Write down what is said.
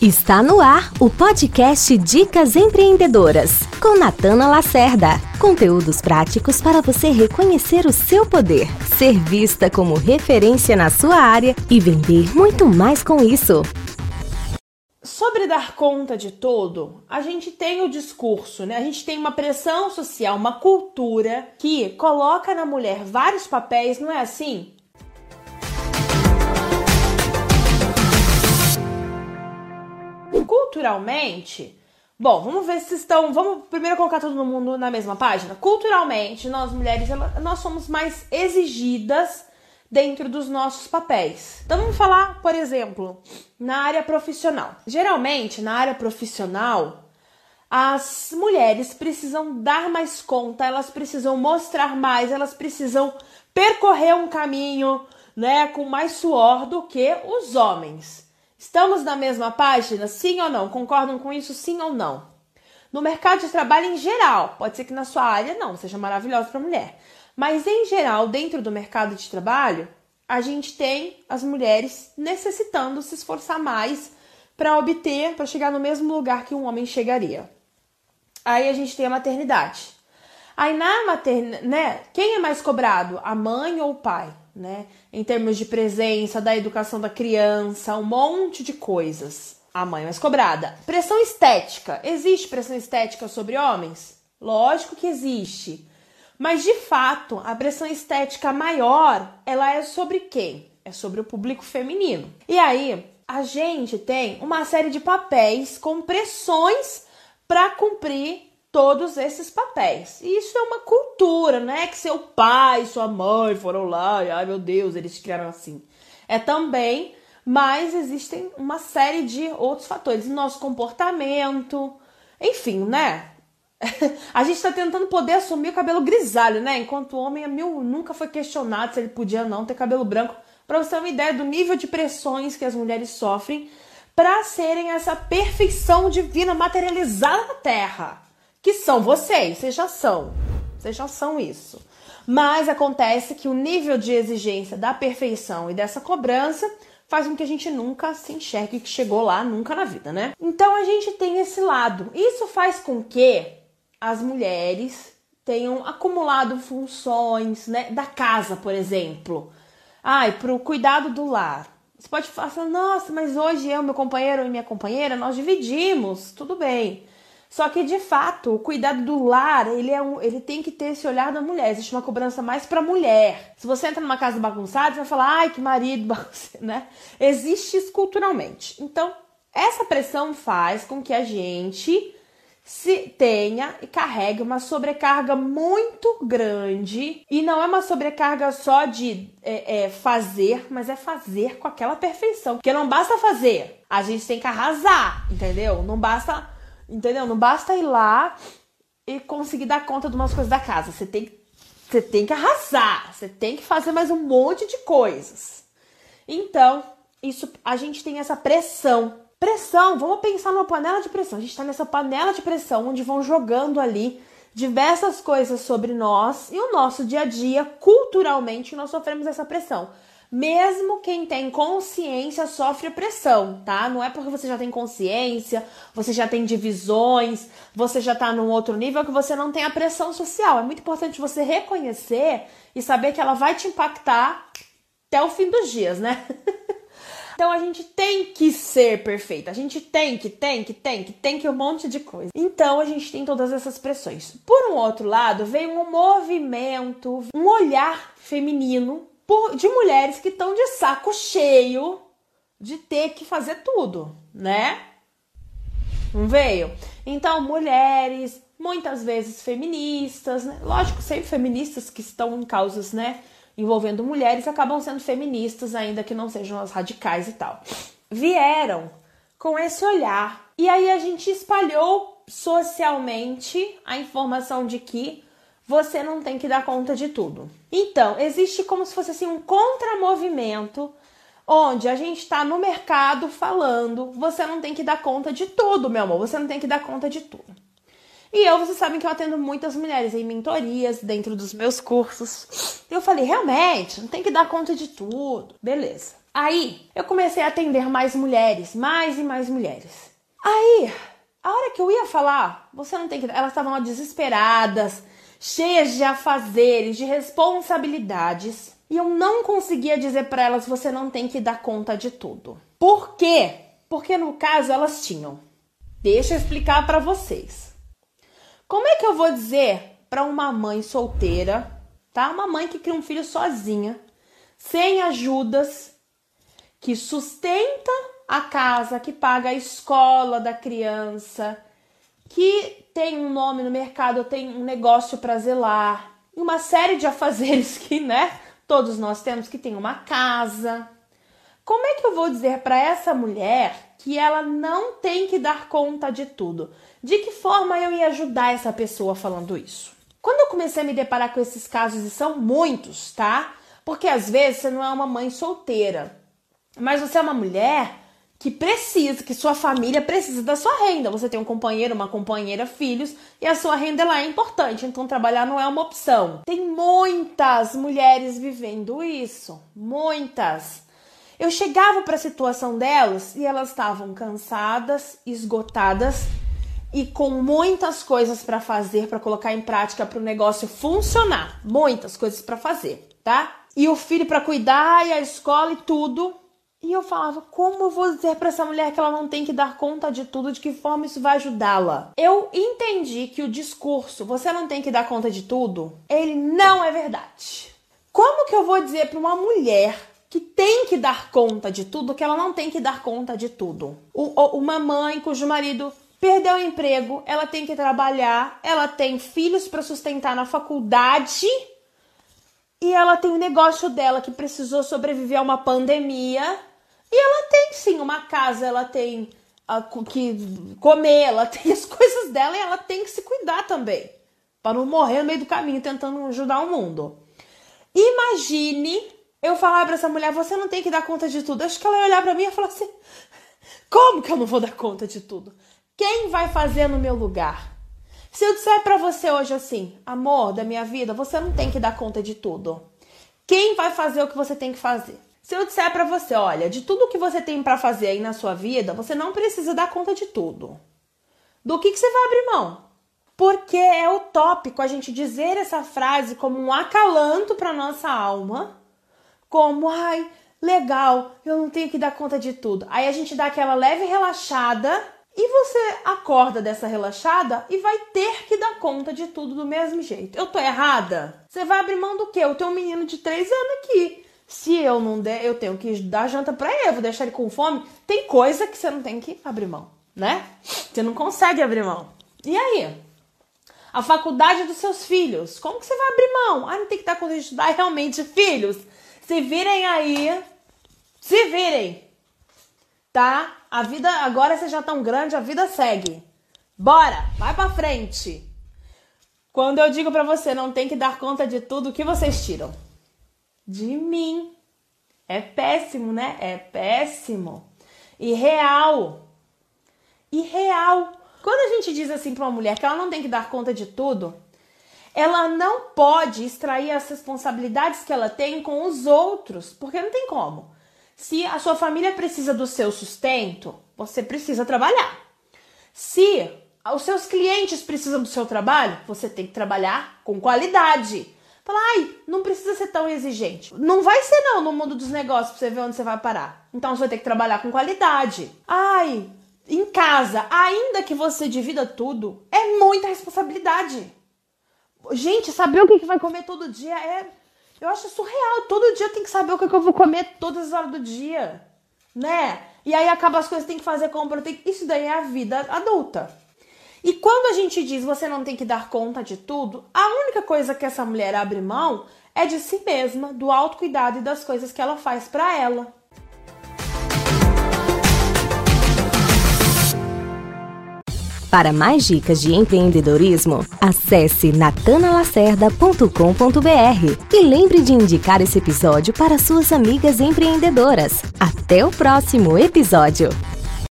Está no ar o podcast Dicas Empreendedoras, com Natana Lacerda. Conteúdos práticos para você reconhecer o seu poder, ser vista como referência na sua área e vender muito mais com isso. Sobre dar conta de tudo, a gente tem o discurso, né? A gente tem uma pressão social, uma cultura que coloca na mulher vários papéis, não é assim? Culturalmente, bom, vamos ver se estão. Vamos primeiro colocar todo mundo na mesma página. Culturalmente, nós mulheres, nós somos mais exigidas dentro dos nossos papéis. Então vamos falar, por exemplo, na área profissional. Geralmente, na área profissional, as mulheres precisam dar mais conta, elas precisam mostrar mais, elas precisam percorrer um caminho, né, com mais suor do que os homens. Estamos na mesma página? Sim ou não? Concordam com isso? Sim ou não? No mercado de trabalho em geral, pode ser que na sua área não seja maravilhosa para mulher, mas em geral, dentro do mercado de trabalho, a gente tem as mulheres necessitando se esforçar mais para obter, para chegar no mesmo lugar que um homem chegaria. Aí a gente tem a maternidade. Aí na maternidade, né? Quem é mais cobrado, a mãe ou o pai? né? Em termos de presença, da educação da criança, um monte de coisas. A mãe mais cobrada. Pressão estética. Existe pressão estética sobre homens? Lógico que existe. Mas de fato, a pressão estética maior, ela é sobre quem? É sobre o público feminino. E aí, a gente tem uma série de papéis com pressões para cumprir todos esses papéis. E isso é uma cultura, não é que seu pai, sua mãe foram lá e, ai meu Deus, eles criaram assim. É também, mas existem uma série de outros fatores. Nosso comportamento, enfim, né? a gente está tentando poder assumir o cabelo grisalho, né? Enquanto o homem mil, nunca foi questionado se ele podia não ter cabelo branco. Para você ter uma ideia do nível de pressões que as mulheres sofrem para serem essa perfeição divina materializada na Terra que são vocês, vocês já são. Vocês já são isso. Mas acontece que o nível de exigência da perfeição e dessa cobrança faz com que a gente nunca se enxergue que chegou lá nunca na vida, né? Então a gente tem esse lado. Isso faz com que as mulheres tenham acumulado funções, né, da casa, por exemplo. Ai, para o cuidado do lar. Você pode falar, nossa, mas hoje eu, meu companheiro e minha companheira, nós dividimos, tudo bem. Só que de fato, o cuidado do lar, ele é um, ele tem que ter esse olhar da mulher. Existe uma cobrança mais para mulher. Se você entra numa casa bagunçada, você vai falar: "Ai, que marido bagunçado", né? Existe isso culturalmente. Então, essa pressão faz com que a gente se tenha e carregue uma sobrecarga muito grande e não é uma sobrecarga só de é, é, fazer, mas é fazer com aquela perfeição. Porque não basta fazer, a gente tem que arrasar, entendeu? Não basta Entendeu? Não basta ir lá e conseguir dar conta de umas coisas da casa. Você tem, você tem que arrasar. Você tem que fazer mais um monte de coisas. Então, isso a gente tem essa pressão. Pressão, vamos pensar numa panela de pressão. A gente está nessa panela de pressão onde vão jogando ali diversas coisas sobre nós e o nosso dia a dia, culturalmente, nós sofremos essa pressão. Mesmo quem tem consciência sofre pressão, tá? Não é porque você já tem consciência, você já tem divisões, você já tá num outro nível que você não tem a pressão social. É muito importante você reconhecer e saber que ela vai te impactar até o fim dos dias, né? Então a gente tem que ser perfeita. A gente tem que, tem que, tem que, tem que um monte de coisa. Então a gente tem todas essas pressões. Por um outro lado, vem um movimento, um olhar feminino por, de mulheres que estão de saco cheio de ter que fazer tudo, né? Não veio? Então, mulheres, muitas vezes feministas, né? lógico, sempre feministas que estão em causas, né, envolvendo mulheres, acabam sendo feministas, ainda que não sejam as radicais e tal. Vieram com esse olhar. E aí a gente espalhou socialmente a informação de que você não tem que dar conta de tudo. Então, existe como se fosse assim um contramovimento onde a gente está no mercado falando, você não tem que dar conta de tudo, meu amor, você não tem que dar conta de tudo. E eu, vocês sabem que eu atendo muitas mulheres em mentorias dentro dos meus cursos. Eu falei, realmente, não tem que dar conta de tudo. Beleza. Aí eu comecei a atender mais mulheres, mais e mais mulheres. Aí, a hora que eu ia falar, você não tem que. Elas estavam desesperadas, cheias de afazeres, de responsabilidades. E eu não conseguia dizer para elas: você não tem que dar conta de tudo. Por quê? Porque no caso elas tinham. Deixa eu explicar para vocês. Como é que eu vou dizer para uma mãe solteira, tá? Uma mãe que cria um filho sozinha, sem ajudas, que sustenta a casa, que paga a escola da criança, que tem um nome no mercado, tem um negócio para zelar, uma série de afazeres que, né, todos nós temos que tem uma casa. Como é que eu vou dizer para essa mulher que ela não tem que dar conta de tudo? De que forma eu ia ajudar essa pessoa falando isso? Quando eu comecei a me deparar com esses casos, e são muitos, tá? Porque às vezes você não é uma mãe solteira, mas você é uma mulher que precisa, que sua família precisa da sua renda. Você tem um companheiro, uma companheira, filhos, e a sua renda lá é importante, então trabalhar não é uma opção. Tem muitas mulheres vivendo isso, muitas. Eu chegava para a situação delas e elas estavam cansadas, esgotadas e com muitas coisas para fazer, para colocar em prática para o negócio funcionar. Muitas coisas para fazer, tá? E o filho para cuidar e a escola e tudo. E eu falava, como eu vou dizer para essa mulher que ela não tem que dar conta de tudo, de que forma isso vai ajudá-la? Eu entendi que o discurso, você não tem que dar conta de tudo, ele não é verdade. Como que eu vou dizer para uma mulher que tem que dar conta de tudo, que ela não tem que dar conta de tudo? O, uma mãe cujo marido perdeu o emprego, ela tem que trabalhar, ela tem filhos para sustentar na faculdade e ela tem o um negócio dela que precisou sobreviver a uma pandemia e ela tem sim uma casa, ela tem a, que comer, ela tem as coisas dela e ela tem que se cuidar também. Para não morrer no meio do caminho tentando ajudar o mundo. Imagine eu falar para essa mulher: você não tem que dar conta de tudo. Acho que ela ia olhar para mim e falar assim: como que eu não vou dar conta de tudo? Quem vai fazer no meu lugar? Se eu disser para você hoje assim, amor da minha vida, você não tem que dar conta de tudo. Quem vai fazer o que você tem que fazer? Se eu disser para você, olha, de tudo que você tem para fazer aí na sua vida, você não precisa dar conta de tudo. Do que, que você vai abrir mão? Porque é utópico a gente dizer essa frase como um acalanto para nossa alma, como, ai, legal, eu não tenho que dar conta de tudo. Aí a gente dá aquela leve relaxada e você acorda dessa relaxada e vai ter que dar conta de tudo do mesmo jeito. Eu tô errada? Você vai abrir mão do quê? Eu tenho um menino de 3 anos aqui. Eu não der, eu tenho que dar janta para ele, vou deixar ele com fome. Tem coisa que você não tem que abrir mão, né? Você não consegue abrir mão. E aí? A faculdade dos seus filhos. Como que você vai abrir mão? Ah, não tem que estar com estudar realmente, filhos. Se virem aí, se virem. Tá? A vida agora você já tão grande, a vida segue. Bora, vai para frente. Quando eu digo para você não tem que dar conta de tudo, que vocês tiram? de mim. É péssimo, né? É péssimo. E real. E real. Quando a gente diz assim para uma mulher que ela não tem que dar conta de tudo, ela não pode extrair as responsabilidades que ela tem com os outros, porque não tem como. Se a sua família precisa do seu sustento, você precisa trabalhar. Se os seus clientes precisam do seu trabalho, você tem que trabalhar com qualidade. Fala, ai, não precisa ser tão exigente. Não vai ser não no mundo dos negócios pra você ver onde você vai parar. Então você vai ter que trabalhar com qualidade. Ai, em casa, ainda que você divida tudo, é muita responsabilidade. Gente, saber o que vai comer todo dia é. Eu acho surreal. Todo dia tem que saber o que eu vou comer todas as horas do dia. Né? E aí acaba as coisas, tem que fazer compra. Tem... Isso daí é a vida adulta. E quando a gente diz você não tem que dar conta de tudo, a única coisa que essa mulher abre mão é de si mesma, do autocuidado e das coisas que ela faz para ela. Para mais dicas de empreendedorismo, acesse natanalacerda.com.br e lembre de indicar esse episódio para suas amigas empreendedoras. Até o próximo episódio!